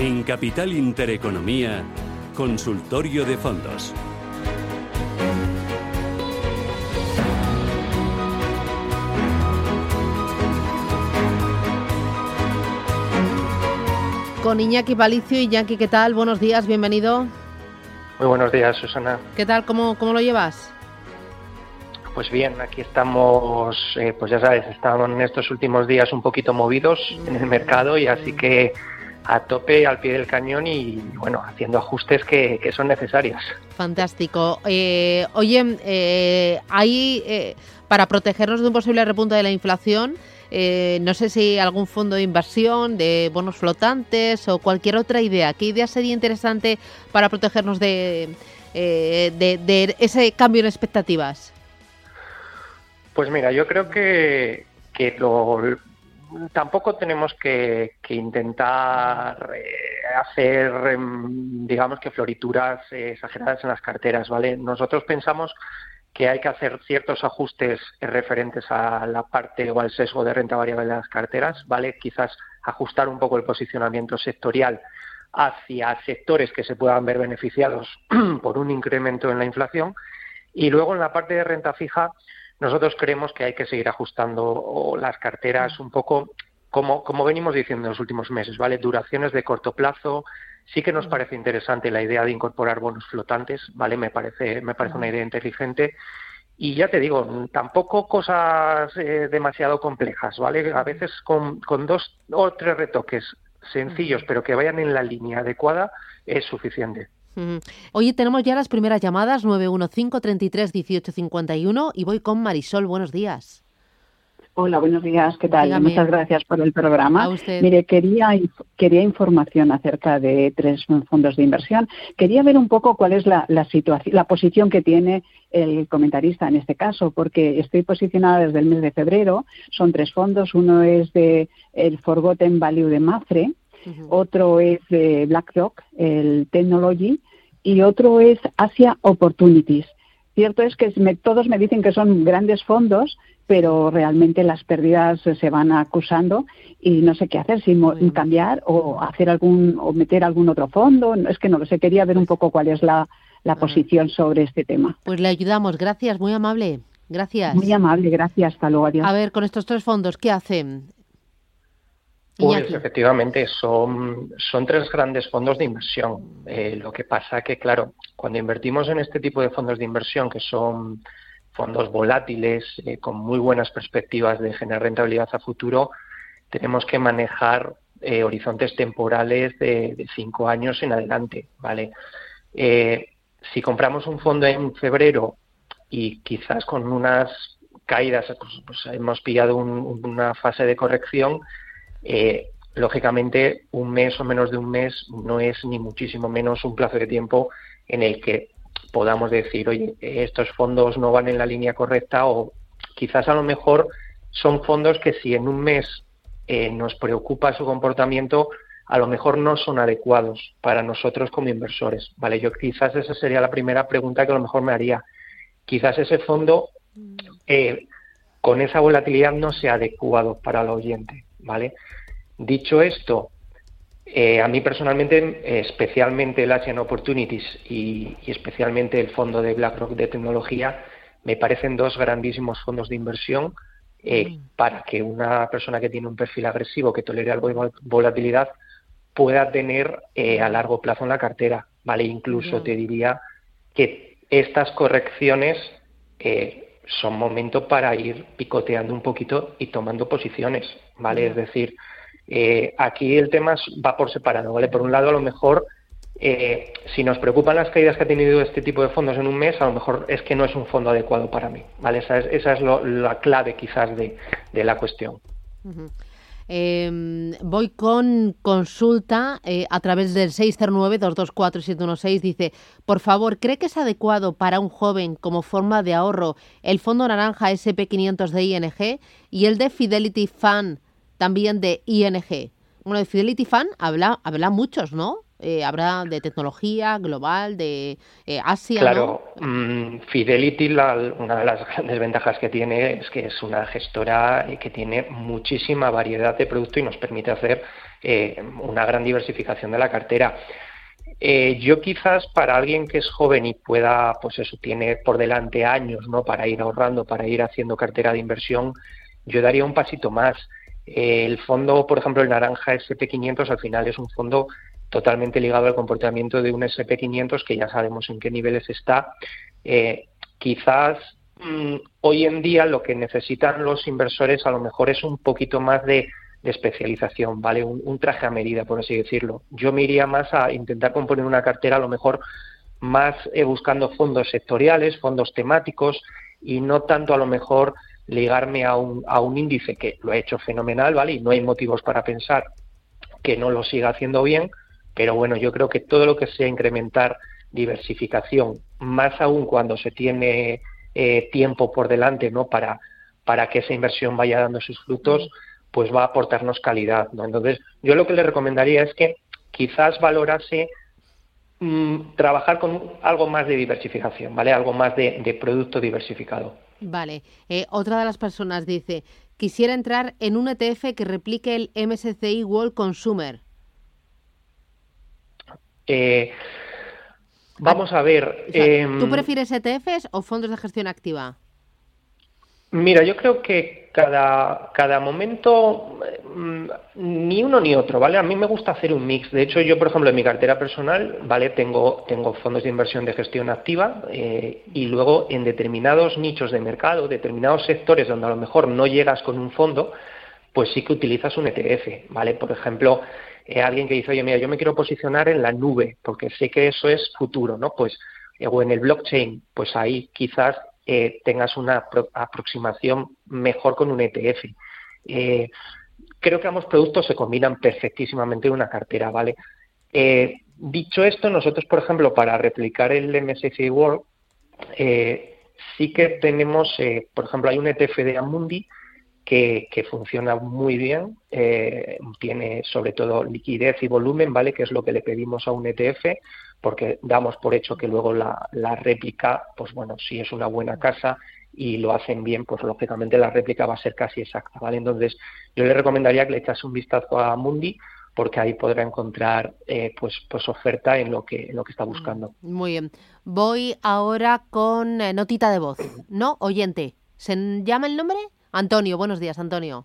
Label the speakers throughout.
Speaker 1: En Capital Intereconomía, Consultorio de Fondos.
Speaker 2: Con Iñaki Palicio. Iñaki, ¿qué tal? Buenos días, bienvenido.
Speaker 3: Muy buenos días, Susana.
Speaker 2: ¿Qué tal? ¿Cómo, cómo lo llevas?
Speaker 3: Pues bien, aquí estamos, eh, pues ya sabes, estamos en estos últimos días un poquito movidos en el mercado y así que a tope, al pie del cañón y bueno, haciendo ajustes que, son necesarios.
Speaker 2: Fantástico. Eh, oye, eh, hay, eh, para protegernos de un posible repunte de la inflación, no sé si algún fondo de inversión, de bonos flotantes o cualquier otra idea. ¿Qué idea sería interesante para protegernos de, de, de ese cambio en expectativas?
Speaker 3: Pues mira, yo creo que, que lo, tampoco tenemos que, intentar eh, hacer, em, digamos que florituras eh, exageradas en las carteras, ¿vale? Nosotros pensamos que hay que hacer ciertos ajustes referentes a la parte o al sesgo de renta variable de las carteras, ¿vale? Quizás ajustar un poco el posicionamiento sectorial hacia sectores que se puedan ver beneficiados por un incremento en la inflación y luego en la parte de renta fija nosotros creemos que hay que seguir ajustando las carteras un poco como, como venimos diciendo en los últimos meses, ¿vale? Duraciones de corto plazo. Sí que nos parece interesante la idea de incorporar bonos flotantes, ¿vale? Me parece, me parece una idea inteligente. Y ya te digo, tampoco cosas eh, demasiado complejas, ¿vale? A veces con, con dos o tres retoques sencillos, pero que vayan en la línea adecuada, es suficiente.
Speaker 2: Hoy tenemos ya las primeras llamadas 915 33 18 51 y voy con Marisol. Buenos días.
Speaker 4: Hola, buenos días. ¿Qué tal? Muchas gracias por el programa.
Speaker 2: usted.
Speaker 4: Mire, quería, quería información acerca de tres fondos de inversión. Quería ver un poco cuál es la, situación, la posición que tiene el comentarista en este caso, porque estoy posicionada desde el mes de febrero. Son tres fondos. Uno es de el Forgotten Value de Mafre, otro es de BlackRock, el Technology, y otro es Asia Opportunities. Cierto es que todos me dicen que son grandes fondos, pero realmente las pérdidas se van acusando y no sé qué hacer, si cambiar o hacer algún o meter algún otro fondo. Es que no lo sé, quería ver un poco cuál es la, la posición sobre este tema.
Speaker 2: Pues le ayudamos, gracias, muy amable. Gracias.
Speaker 4: Muy amable, gracias. Hasta luego, adiós.
Speaker 2: A ver, con estos tres fondos, ¿qué hacen?
Speaker 3: Pues efectivamente, son, son tres grandes fondos de inversión. Eh, lo que pasa que, claro, cuando invertimos en este tipo de fondos de inversión, que son fondos volátiles, eh, con muy buenas perspectivas de generar rentabilidad a futuro, tenemos que manejar eh, horizontes temporales de, cinco años en adelante, ¿vale? si compramos un fondo en febrero y quizás con unas caídas, pues, pues hemos pillado una fase de corrección, eh, lógicamente, un mes o menos de un mes no es ni muchísimo menos un plazo de tiempo en el que podamos decir, oye, estos fondos no van en la línea correcta o quizás a lo mejor son fondos que si en un mes eh, nos preocupa su comportamiento, a lo mejor no son adecuados para nosotros como inversores. Vale, yo quizás esa sería la primera pregunta que a lo mejor me haría. Quizás ese fondo eh, con esa volatilidad no sea adecuado para el oyente. ¿Vale? Dicho esto, eh, a mí personalmente, especialmente el Asian Opportunities y, especialmente el fondo de BlackRock de tecnología, me parecen dos grandísimos fondos de inversión eh, para que una persona que tiene un perfil agresivo, que tolere algo de volatilidad, pueda tener eh, a largo plazo en la cartera. ¿vale? Incluso te diría que estas correcciones son momento para ir picoteando un poquito y tomando posiciones, ¿vale? Es decir, eh, aquí el tema va por separado, ¿vale? Por un lado, a lo mejor, eh, si nos preocupan las caídas que ha tenido este tipo de fondos en un mes, a lo mejor es que no es un fondo adecuado para mí, ¿vale? Esa es, esa es la clave quizás de, la cuestión.
Speaker 2: Eh, voy con consulta eh, a través del 609-224-716. Dice, por favor, ¿cree que es adecuado para un joven como forma de ahorro el fondo naranja SP500 de ING y el de Fidelity Fund también de ING? Bueno, de Fidelity Fund habla, habla muchos, ¿no? Eh, habrá de tecnología global, de eh, Asia.
Speaker 3: Claro, mm, Fidelity, una de las grandes ventajas que tiene es que es una gestora que tiene muchísima variedad de producto y nos permite hacer una gran diversificación de la cartera. yo quizás para alguien que es joven y pueda, pues eso, tiene por delante años, ¿no? Para ir ahorrando, para ir haciendo cartera de inversión, yo daría un pasito más. el fondo, por ejemplo, el naranja SP500 al final es un fondo totalmente ligado al comportamiento de un SP500 que ya sabemos en qué niveles está. Eh, quizás mm, hoy en día lo que necesitan los inversores a lo mejor es un poquito más de, especialización, ¿vale? Un, traje a medida, por así decirlo. Yo me iría más a intentar componer una cartera a lo mejor más eh, buscando fondos sectoriales, fondos temáticos y no tanto a lo mejor ligarme a un, a un índice que lo ha hecho fenomenal, ¿vale? Y no hay motivos para pensar que no lo siga haciendo bien, pero bueno, yo creo que todo lo que sea incrementar diversificación, más aún cuando se tiene eh, tiempo por delante, ¿no? Para, para que esa inversión vaya dando sus frutos, pues va a aportarnos calidad, ¿no? Entonces, yo lo que le recomendaría es que quizás valorase mm, trabajar con algo más de diversificación, ¿vale? Algo más de, producto diversificado.
Speaker 2: Vale. Eh, otra de las personas dice, quisiera entrar en un ETF que replique el MSCI World Consumer.
Speaker 3: Eh, vamos a ver.
Speaker 2: ¿Tú em, prefieres ETFs o fondos de gestión activa?
Speaker 3: Mira, yo creo que cada, cada momento, mm, ni uno ni otro, ¿vale? A mí me gusta hacer un mix. De hecho, yo, por ejemplo, en mi cartera personal, ¿vale? Tengo, tengo fondos de inversión de gestión activa eh, y luego en determinados nichos de mercado, determinados sectores donde a lo mejor no llegas con un fondo, pues sí que utilizas un ETF, ¿vale? Por ejemplo, eh, alguien que dice, oye, mira, yo me quiero posicionar en la nube, porque sé que eso es futuro, ¿no? Pues, eh, o en el blockchain, pues ahí quizás eh, tengas una aproximación mejor con un ETF. creo que ambos productos se combinan perfectísimamente en una cartera, ¿vale? dicho esto, nosotros, por ejemplo, para replicar el MSCI World, sí que tenemos, por ejemplo, hay un ETF de Amundi que, funciona muy bien, eh, tiene sobre todo liquidez y volumen, ¿vale? Que es lo que le pedimos a un ETF, porque damos por hecho que luego la, réplica, pues bueno, si es una buena casa y lo hacen bien, pues lógicamente la réplica va a ser casi exacta, ¿vale? Entonces, yo le recomendaría que le echase un vistazo a Mundi, porque ahí podrá encontrar eh, pues, pues oferta en lo que en lo que está buscando.
Speaker 2: Muy bien. Voy ahora con eh, notita de voz, ¿no? Oyente. ¿Se llama el nombre? Antonio, buenos días, Antonio.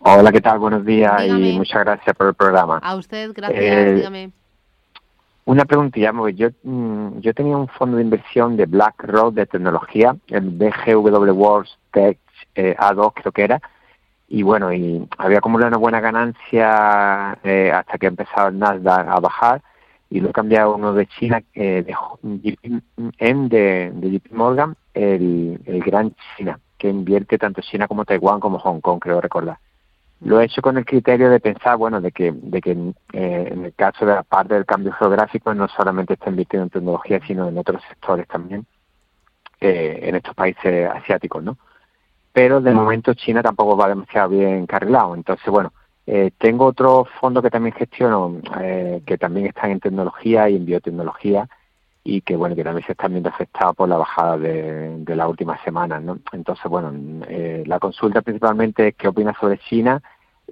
Speaker 5: Hola, ¿qué tal? Buenos días y muchas gracias por el programa.
Speaker 2: A usted, gracias, eh, dígame.
Speaker 5: Una preguntilla, yo, mm, yo tenía un fondo de inversión de BlackRock de tecnología, el BGW World Tech eh, A2 creo que era, y bueno, y había como una buena ganancia eh, hasta que ha empezado el Nasdaq a bajar, y lo he cambiado a uno de China, eh, de, de, de, JP Morgan, el, el Gran China que invierte tanto China como Taiwán como Hong Kong, creo recordar. Lo he hecho con el criterio de pensar, bueno, de que, de que eh, en el caso de la parte del cambio geográfico no solamente está invirtiendo en tecnología, sino en otros sectores también, eh, en estos países asiáticos, ¿no? Pero de momento China tampoco va demasiado bien encarrilado. Entonces, bueno, eh, tengo otro fondo que también gestiono, que también están en tecnología y en biotecnología, y que bueno que también se están viendo afectados por la bajada de, de las últimas semanas ¿no? entonces bueno eh, la consulta principalmente es qué opinas sobre China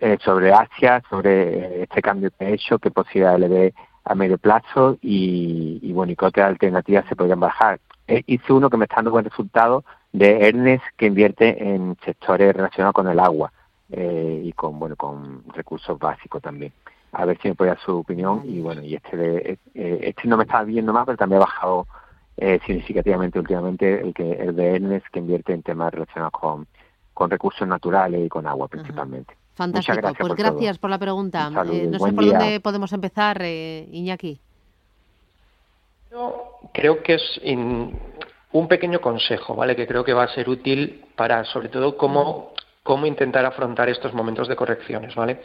Speaker 5: eh, sobre Asia sobre este cambio que ha hecho qué posibilidades le ve a medio plazo y, y bueno y qué otras alternativas se podrían bajar eh, hice uno que me está dando buen resultado de Ernest que invierte en sectores relacionados con el agua eh, y con bueno con recursos básicos también a ver si me puede dar su opinión y bueno y este de, eh, este no me está viendo más pero también ha bajado eh, significativamente últimamente el que el de Ernest que invierte en temas relacionados con, con recursos naturales y con agua principalmente.
Speaker 2: Fantástico, gracias pues gracias por la pregunta. Eh, no sé por dónde podemos empezar, Iñaki.
Speaker 3: Yo creo que es un pequeño consejo, ¿vale? Que creo que va a ser útil para, sobre todo, cómo, cómo intentar afrontar estos momentos de correcciones, ¿vale?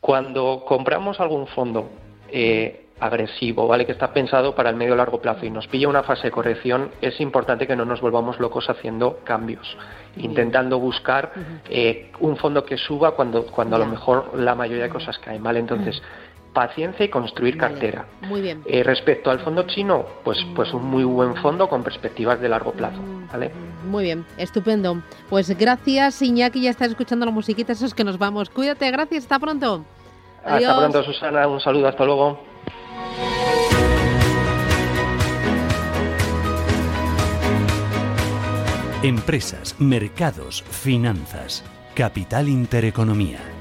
Speaker 3: Cuando compramos algún fondo eh, agresivo, ¿vale? Que está pensado para el medio largo plazo y nos pilla una fase de corrección, es importante que no nos volvamos locos haciendo cambios, intentando buscar eh, un fondo que suba cuando, cuando a lo mejor la mayoría de cosas caen, ¿vale? Entonces, paciencia y construir cartera.
Speaker 2: Muy bien.
Speaker 3: Eh, respecto al fondo chino, pues, pues un muy buen fondo con perspectivas de largo plazo. ¿vale?
Speaker 2: Muy bien, estupendo. Pues gracias, Iñaki, ya estás escuchando la musiquita, eso es que nos vamos. Cuídate, gracias, hasta pronto.
Speaker 3: Hasta pronto, Susana, un saludo, hasta luego.
Speaker 1: Empresas, mercados, finanzas. Capital Intereconomía.